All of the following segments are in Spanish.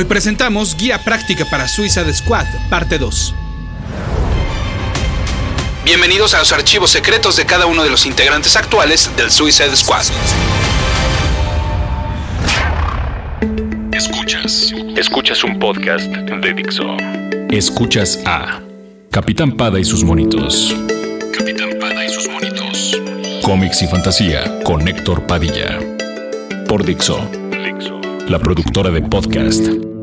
Hoy presentamos Guía Práctica para Suicide Squad, parte 2. Bienvenidos a los archivos secretos de cada uno de los integrantes actuales del Suicide Squad. Escuchas. Escuchas un podcast de Dixo. Escuchas a Capitán Pada y sus monitos. Capitán Pada y sus monitos. Cómics y fantasía con Héctor Padilla. Por Dixo. La productora de podcast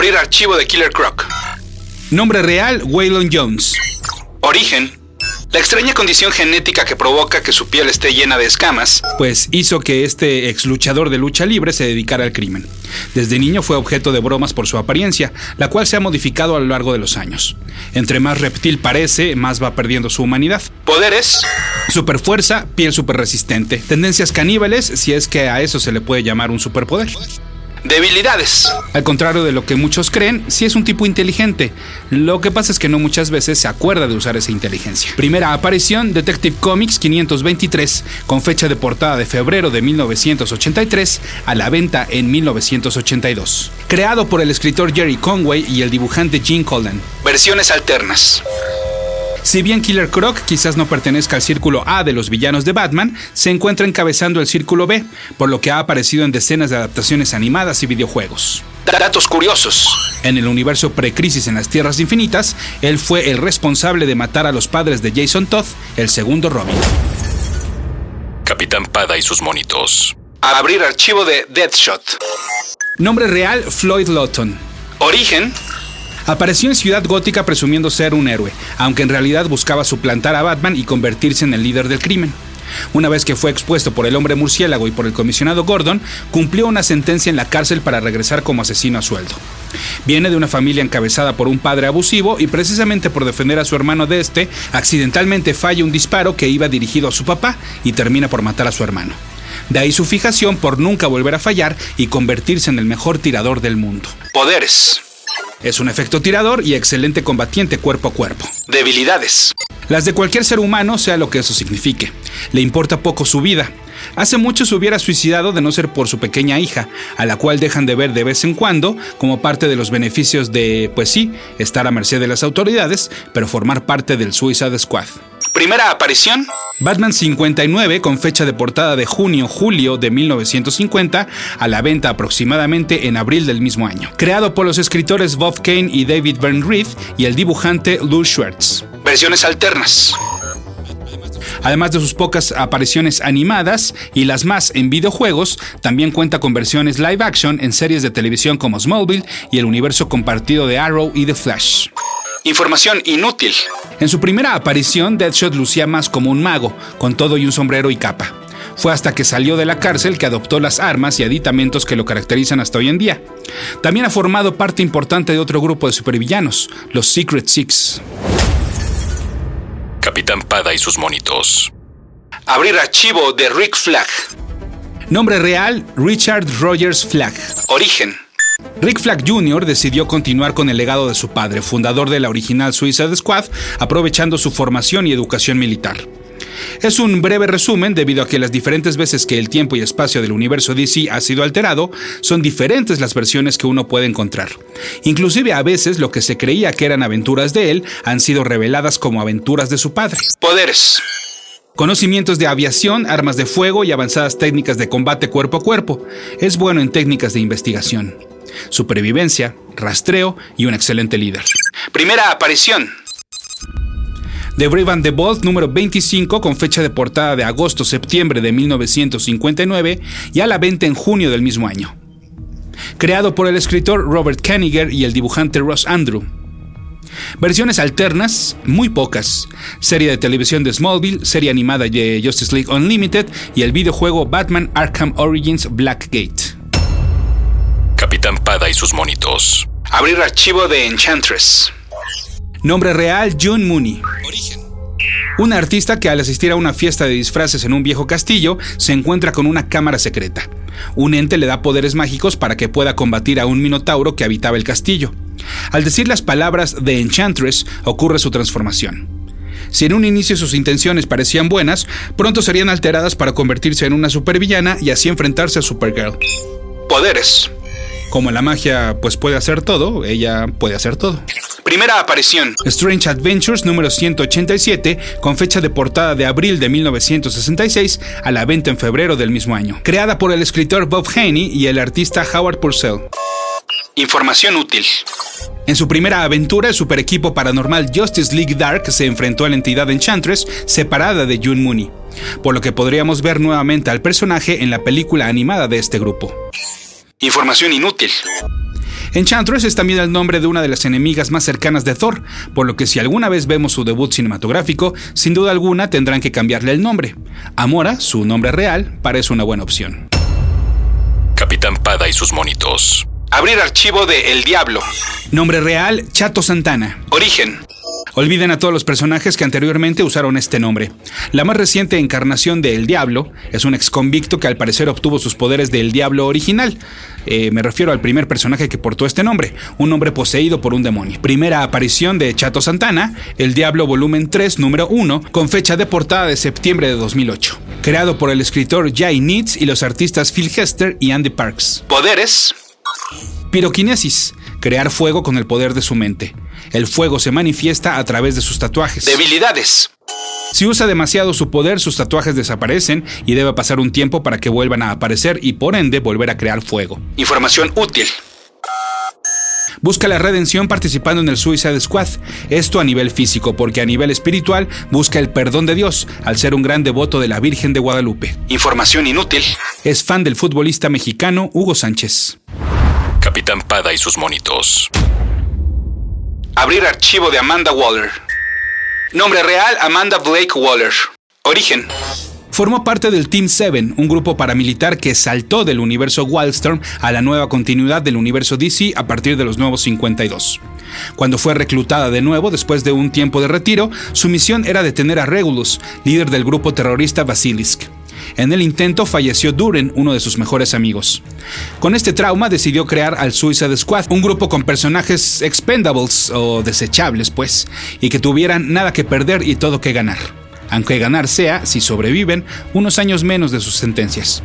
Abrir archivo de Killer Croc. Nombre real, Waylon Jones. Origen. La extraña condición genética que provoca que su piel esté llena de escamas, pues hizo que este ex luchador de lucha libre se dedicara al crimen. Desde niño fue objeto de bromas por su apariencia, la cual se ha modificado a lo largo de los años. Entre más reptil parece, más va perdiendo su humanidad. Poderes. Superfuerza, piel super resistente. Tendencias caníbales, si es que a eso se le puede llamar un superpoder. Debilidades. Al contrario de lo que muchos creen, sí es un tipo inteligente. Lo que pasa es que no muchas veces se acuerda de usar esa inteligencia. Primera aparición, Detective Comics 523, con fecha de portada de febrero de 1983, a la venta en 1982. Creado por el escritor Jerry Conway y el dibujante Gene Colden. Versiones alternas. Si bien Killer Croc quizás no pertenezca al círculo A de los villanos de Batman, se encuentra encabezando el círculo B, por lo que ha aparecido en decenas de adaptaciones animadas y videojuegos. Datos curiosos. En el universo precrisis en las Tierras Infinitas, él fue el responsable de matar a los padres de Jason Todd, el segundo Robin. Capitán Pada y sus monitos. Abrir archivo de Deathshot. Nombre real Floyd Lawton. Origen Apareció en Ciudad Gótica presumiendo ser un héroe, aunque en realidad buscaba suplantar a Batman y convertirse en el líder del crimen. Una vez que fue expuesto por el hombre murciélago y por el comisionado Gordon, cumplió una sentencia en la cárcel para regresar como asesino a sueldo. Viene de una familia encabezada por un padre abusivo y precisamente por defender a su hermano de este, accidentalmente falla un disparo que iba dirigido a su papá y termina por matar a su hermano. De ahí su fijación por nunca volver a fallar y convertirse en el mejor tirador del mundo. Poderes. Es un efecto tirador y excelente combatiente cuerpo a cuerpo. Debilidades. Las de cualquier ser humano, sea lo que eso signifique. Le importa poco su vida. Hace mucho se hubiera suicidado de no ser por su pequeña hija, a la cual dejan de ver de vez en cuando como parte de los beneficios de, pues sí, estar a merced de las autoridades, pero formar parte del Suicide Squad. Primera aparición. Batman 59 con fecha de portada de junio-julio de 1950 a la venta aproximadamente en abril del mismo año. Creado por los escritores Bob Kane y David Byrne Reed y el dibujante Lou Schwartz. Versiones alternas. Además de sus pocas apariciones animadas y las más en videojuegos, también cuenta con versiones live action en series de televisión como Smallville y el universo compartido de Arrow y The Flash. Información inútil. En su primera aparición, Deadshot lucía más como un mago, con todo y un sombrero y capa. Fue hasta que salió de la cárcel que adoptó las armas y aditamentos que lo caracterizan hasta hoy en día. También ha formado parte importante de otro grupo de supervillanos, los Secret Six. Capitán Pada y sus monitos. Abrir archivo de Rick Flag. Nombre real, Richard Rogers Flag. Origen. Rick Flag Jr. decidió continuar con el legado de su padre, fundador de la original Suicide Squad, aprovechando su formación y educación militar. Es un breve resumen debido a que las diferentes veces que el tiempo y espacio del universo DC ha sido alterado, son diferentes las versiones que uno puede encontrar. Inclusive a veces lo que se creía que eran aventuras de él han sido reveladas como aventuras de su padre. Poderes. Conocimientos de aviación, armas de fuego y avanzadas técnicas de combate cuerpo a cuerpo. Es bueno en técnicas de investigación. Supervivencia, rastreo y un excelente líder. Primera aparición. The Brave and the Bold número 25 con fecha de portada de agosto-septiembre de 1959 y a la venta en junio del mismo año. Creado por el escritor Robert Kaniger y el dibujante Ross Andrew. Versiones alternas, muy pocas. Serie de televisión de Smallville, serie animada de Justice League Unlimited y el videojuego Batman Arkham Origins Blackgate. Capitán Pada y sus monitos. Abrir archivo de Enchantress. Nombre real, June Mooney. Origen. Un artista que al asistir a una fiesta de disfraces en un viejo castillo se encuentra con una cámara secreta. Un ente le da poderes mágicos para que pueda combatir a un minotauro que habitaba el castillo. Al decir las palabras de Enchantress ocurre su transformación. Si en un inicio sus intenciones parecían buenas, pronto serían alteradas para convertirse en una supervillana y así enfrentarse a Supergirl. Poderes. Como la magia pues puede hacer todo, ella puede hacer todo. Primera aparición. Strange Adventures número 187, con fecha de portada de abril de 1966 a la venta en febrero del mismo año. Creada por el escritor Bob Haney y el artista Howard Purcell. Información útil. En su primera aventura, el super equipo paranormal Justice League Dark se enfrentó a la entidad Enchantress separada de June Mooney, por lo que podríamos ver nuevamente al personaje en la película animada de este grupo. Información inútil. Enchantress es también el nombre de una de las enemigas más cercanas de Thor, por lo que si alguna vez vemos su debut cinematográfico, sin duda alguna tendrán que cambiarle el nombre. Amora, su nombre real, parece una buena opción. Capitán Pada y sus monitos. Abrir archivo de El Diablo. Nombre real, Chato Santana. Origen. Olviden a todos los personajes que anteriormente usaron este nombre. La más reciente encarnación de El Diablo es un ex convicto que al parecer obtuvo sus poderes del Diablo original. Eh, me refiero al primer personaje que portó este nombre, un hombre poseído por un demonio. Primera aparición de Chato Santana, El Diablo volumen 3, número 1, con fecha de portada de septiembre de 2008. Creado por el escritor Jay Neitz y los artistas Phil Hester y Andy Parks. Poderes. Piroquinesis, crear fuego con el poder de su mente. El fuego se manifiesta a través de sus tatuajes. Debilidades. Si usa demasiado su poder, sus tatuajes desaparecen y debe pasar un tiempo para que vuelvan a aparecer y por ende volver a crear fuego. Información útil. Busca la redención participando en el Suicide Squad. Esto a nivel físico, porque a nivel espiritual busca el perdón de Dios, al ser un gran devoto de la Virgen de Guadalupe. Información inútil. Es fan del futbolista mexicano Hugo Sánchez. Capitán Pada y sus monitos. Abrir archivo de Amanda Waller. Nombre real Amanda Blake Waller. Origen. Formó parte del Team 7, un grupo paramilitar que saltó del universo Wildstorm a la nueva continuidad del universo DC a partir de los nuevos 52. Cuando fue reclutada de nuevo después de un tiempo de retiro, su misión era detener a Regulus, líder del grupo terrorista Basilisk. En el intento falleció Duren, uno de sus mejores amigos. Con este trauma decidió crear al Suicide Squad, un grupo con personajes expendables o desechables, pues, y que tuvieran nada que perder y todo que ganar. Aunque ganar sea, si sobreviven, unos años menos de sus sentencias.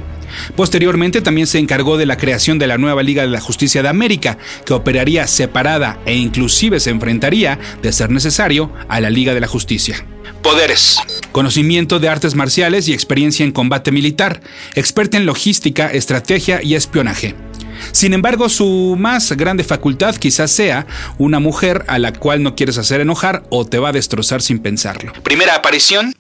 Posteriormente también se encargó de la creación de la nueva Liga de la Justicia de América, que operaría separada e inclusive se enfrentaría, de ser necesario, a la Liga de la Justicia. Poderes. Conocimiento de artes marciales y experiencia en combate militar. Experta en logística, estrategia y espionaje. Sin embargo, su más grande facultad quizás sea una mujer a la cual no quieres hacer enojar o te va a destrozar sin pensarlo. Primera aparición.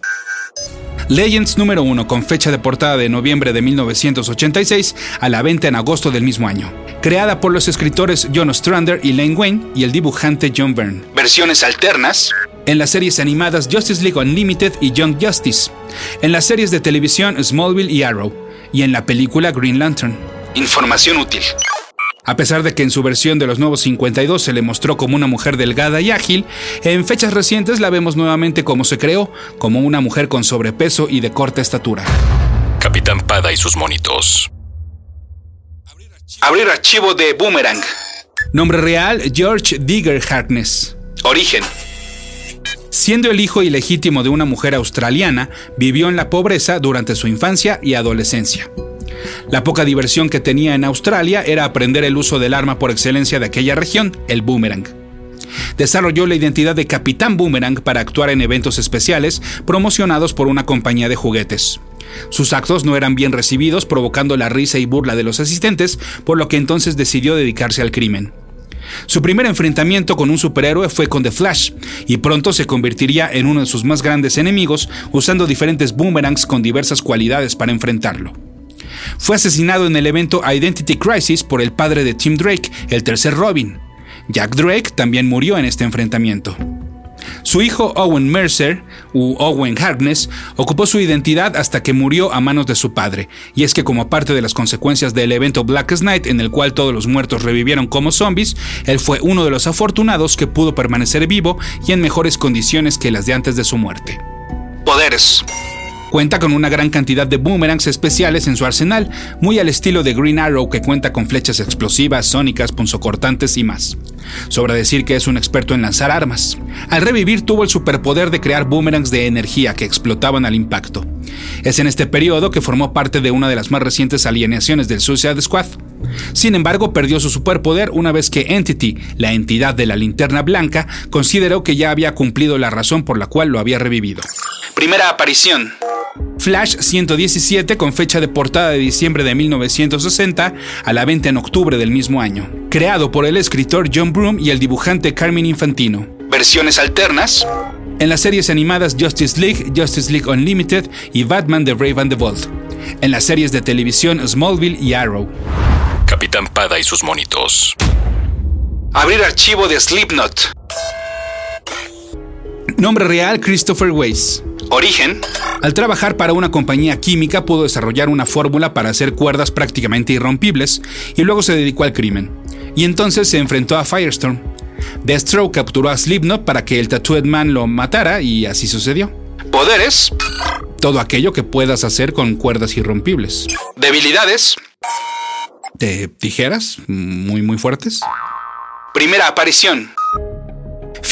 Legends número 1 con fecha de portada de noviembre de 1986 a la venta en agosto del mismo año. Creada por los escritores John Ostrander y Lane Wayne y el dibujante John Byrne. Versiones alternas en las series animadas Justice League Unlimited y Young Justice, en las series de televisión Smallville y Arrow, y en la película Green Lantern. Información útil. A pesar de que en su versión de los Nuevos 52 se le mostró como una mujer delgada y ágil, en fechas recientes la vemos nuevamente como se creó, como una mujer con sobrepeso y de corta estatura. Capitán Pada y sus monitos. Abrir archivo de Boomerang. Nombre real, George Digger Harkness. Origen. Siendo el hijo ilegítimo de una mujer australiana, vivió en la pobreza durante su infancia y adolescencia. La poca diversión que tenía en Australia era aprender el uso del arma por excelencia de aquella región, el boomerang. Desarrolló la identidad de Capitán Boomerang para actuar en eventos especiales promocionados por una compañía de juguetes. Sus actos no eran bien recibidos, provocando la risa y burla de los asistentes, por lo que entonces decidió dedicarse al crimen. Su primer enfrentamiento con un superhéroe fue con The Flash, y pronto se convertiría en uno de sus más grandes enemigos, usando diferentes boomerangs con diversas cualidades para enfrentarlo. Fue asesinado en el evento Identity Crisis por el padre de Tim Drake, el tercer Robin. Jack Drake también murió en este enfrentamiento. Su hijo Owen Mercer, u Owen Harkness, ocupó su identidad hasta que murió a manos de su padre, y es que como parte de las consecuencias del evento Blackest Night en el cual todos los muertos revivieron como zombies, él fue uno de los afortunados que pudo permanecer vivo y en mejores condiciones que las de antes de su muerte. Poderes. Cuenta con una gran cantidad de boomerangs especiales en su arsenal, muy al estilo de Green Arrow que cuenta con flechas explosivas, sónicas, punzocortantes y más. Sobra decir que es un experto en lanzar armas. Al revivir tuvo el superpoder de crear boomerangs de energía que explotaban al impacto. Es en este periodo que formó parte de una de las más recientes alineaciones del Suicide Squad. Sin embargo, perdió su superpoder una vez que Entity, la entidad de la linterna blanca, consideró que ya había cumplido la razón por la cual lo había revivido. Primera aparición. Flash 117 con fecha de portada de diciembre de 1960 a la venta en octubre del mismo año. Creado por el escritor John Broome y el dibujante Carmen Infantino. Versiones alternas. En las series animadas Justice League, Justice League Unlimited y Batman The Brave and the Bold. En las series de televisión Smallville y Arrow. Capitán Pada y sus monitos. Abrir archivo de Slipknot. Nombre real Christopher Weiss. Origen. Al trabajar para una compañía química pudo desarrollar una fórmula para hacer cuerdas prácticamente irrompibles y luego se dedicó al crimen. Y entonces se enfrentó a Firestorm. Deathstroke capturó a Slipknot para que el Tattooed Man lo matara y así sucedió. Poderes. Todo aquello que puedas hacer con cuerdas irrompibles. Debilidades. De tijeras muy muy fuertes. Primera aparición.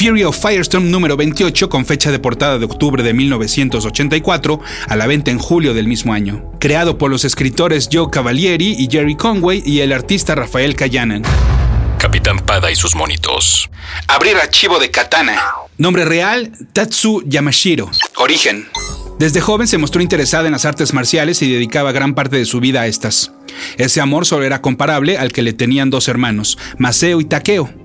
Fury of Firestorm número 28 con fecha de portada de octubre de 1984 a la venta en julio del mismo año. Creado por los escritores Joe Cavalieri y Jerry Conway y el artista Rafael Kayanan. Capitán Pada y sus monitos. Abrir archivo de Katana. Nombre real, Tatsu Yamashiro. Origen. Desde joven se mostró interesada en las artes marciales y dedicaba gran parte de su vida a estas. Ese amor solo era comparable al que le tenían dos hermanos, Maseo y Takeo.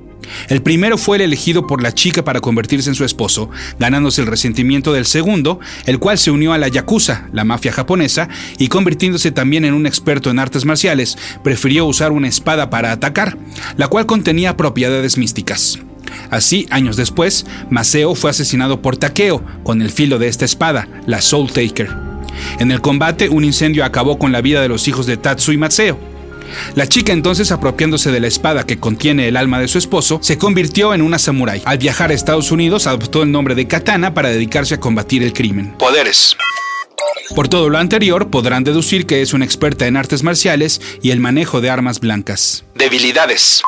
El primero fue el elegido por la chica para convertirse en su esposo, ganándose el resentimiento del segundo, el cual se unió a la Yakuza, la mafia japonesa, y convirtiéndose también en un experto en artes marciales, prefirió usar una espada para atacar, la cual contenía propiedades místicas. Así, años después, Maseo fue asesinado por Takeo con el filo de esta espada, la Soul Taker. En el combate, un incendio acabó con la vida de los hijos de Tatsu y Maseo. La chica entonces, apropiándose de la espada que contiene el alma de su esposo, se convirtió en una samurái. Al viajar a Estados Unidos, adoptó el nombre de Katana para dedicarse a combatir el crimen. Poderes. Por todo lo anterior, podrán deducir que es una experta en artes marciales y el manejo de armas blancas. Debilidades.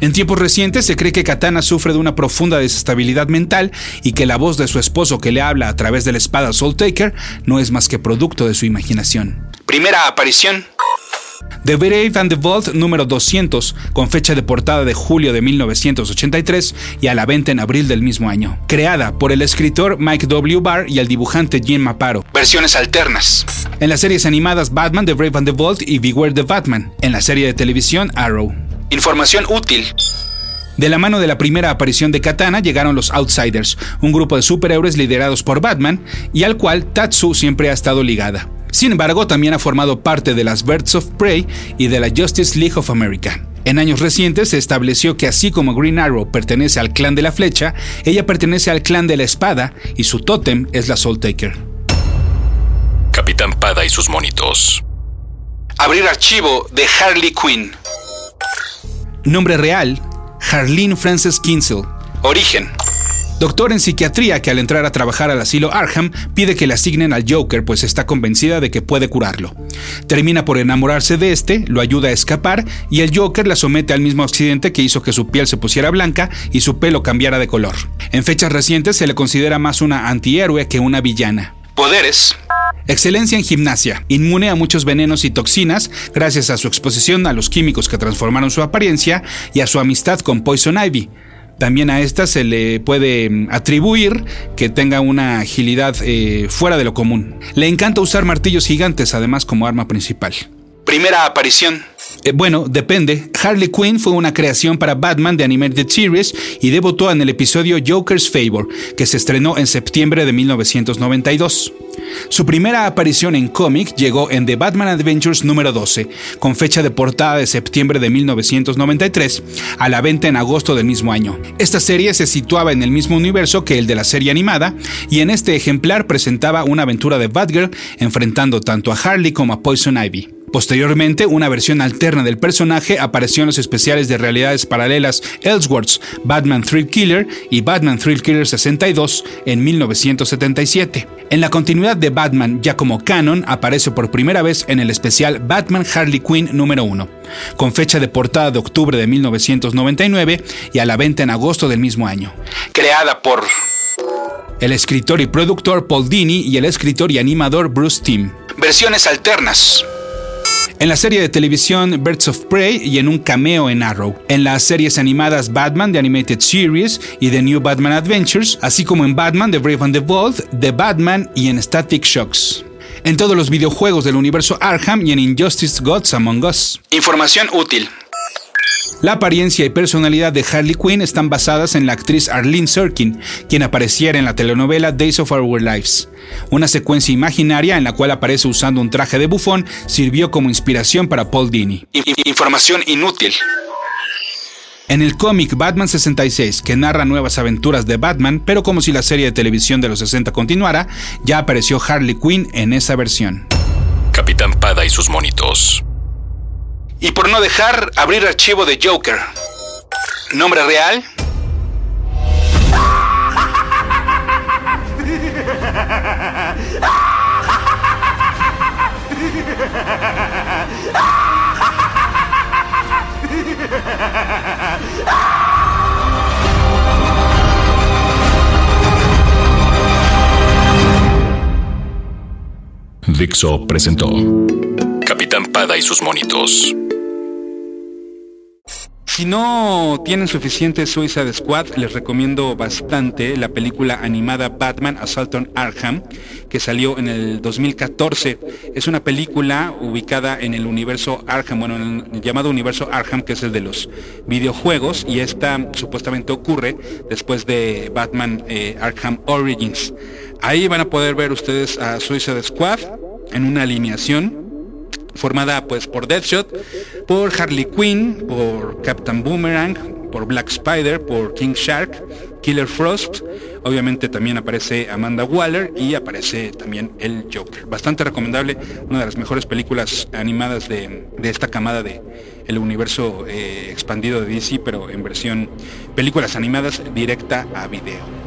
En tiempos recientes se cree que Katana sufre de una profunda desestabilidad mental y que la voz de su esposo que le habla a través de la espada Soul Taker no es más que producto de su imaginación. Primera aparición. The Brave and the Vault número 200, con fecha de portada de julio de 1983 y a la venta en abril del mismo año. Creada por el escritor Mike W. Barr y el dibujante Jim Maparo. Versiones alternas. En las series animadas Batman, The Brave and the Vault y Beware the Batman. En la serie de televisión Arrow. Información útil. De la mano de la primera aparición de Katana llegaron los Outsiders, un grupo de superhéroes liderados por Batman y al cual Tatsu siempre ha estado ligada. Sin embargo, también ha formado parte de las Birds of Prey y de la Justice League of America. En años recientes se estableció que así como Green Arrow pertenece al clan de la flecha, ella pertenece al clan de la espada y su tótem es la Soul Taker. Capitán Pada y sus monitos. Abrir archivo de Harley Quinn. Nombre real, Harleen Frances Kinsel. Origen, doctor en psiquiatría que al entrar a trabajar al asilo Arkham pide que le asignen al Joker pues está convencida de que puede curarlo. Termina por enamorarse de este, lo ayuda a escapar y el Joker la somete al mismo accidente que hizo que su piel se pusiera blanca y su pelo cambiara de color. En fechas recientes se le considera más una antihéroe que una villana. Poderes. Excelencia en gimnasia, inmune a muchos venenos y toxinas gracias a su exposición a los químicos que transformaron su apariencia y a su amistad con Poison Ivy, también a esta se le puede mm, atribuir que tenga una agilidad eh, fuera de lo común. Le encanta usar martillos gigantes además como arma principal. Primera aparición. Eh, bueno, depende. Harley Quinn fue una creación para Batman de Animated Series y debutó en el episodio Joker's Favor, que se estrenó en septiembre de 1992. Su primera aparición en cómic llegó en The Batman Adventures número 12, con fecha de portada de septiembre de 1993, a la venta en agosto del mismo año. Esta serie se situaba en el mismo universo que el de la serie animada, y en este ejemplar presentaba una aventura de Batgirl enfrentando tanto a Harley como a Poison Ivy. Posteriormente, una versión alterna del personaje apareció en los especiales de realidades paralelas Elseworlds, Batman Thrill Killer y Batman Thrill Killer 62 en 1977. En la continuidad de Batman, ya como canon, aparece por primera vez en el especial Batman Harley Quinn número 1, con fecha de portada de octubre de 1999 y a la venta en agosto del mismo año. Creada por el escritor y productor Paul Dini y el escritor y animador Bruce Timm. Versiones alternas en la serie de televisión Birds of Prey y en un cameo en Arrow, en las series animadas Batman The Animated Series y The New Batman Adventures, así como en Batman The Brave and the Bold, The Batman y en Static Shocks. En todos los videojuegos del universo Arkham y en Injustice Gods Among Us. Información útil. La apariencia y personalidad de Harley Quinn están basadas en la actriz Arlene Sorkin, quien apareciera en la telenovela Days of Our Lives. Una secuencia imaginaria en la cual aparece usando un traje de bufón sirvió como inspiración para Paul Dini. Información inútil. En el cómic Batman 66, que narra nuevas aventuras de Batman, pero como si la serie de televisión de los 60 continuara, ya apareció Harley Quinn en esa versión. Capitán Pada y sus monitos. Y por no dejar abrir archivo de Joker. Nombre real. Dixo presentó Capitán Pada y sus monitos. Si no tienen suficiente Suicide Squad, les recomiendo bastante la película animada Batman Assault on Arkham, que salió en el 2014. Es una película ubicada en el universo Arkham, bueno, en el llamado universo Arkham, que es el de los videojuegos, y esta supuestamente ocurre después de Batman eh, Arkham Origins. Ahí van a poder ver ustedes a Suicide Squad en una alineación formada pues por Deathshot, por Harley Quinn, por Captain Boomerang, por Black Spider, por King Shark, Killer Frost, obviamente también aparece Amanda Waller y aparece también el Joker. Bastante recomendable, una de las mejores películas animadas de, esta camada de el universo eh, expandido de DC, pero en versión películas animadas directa a video.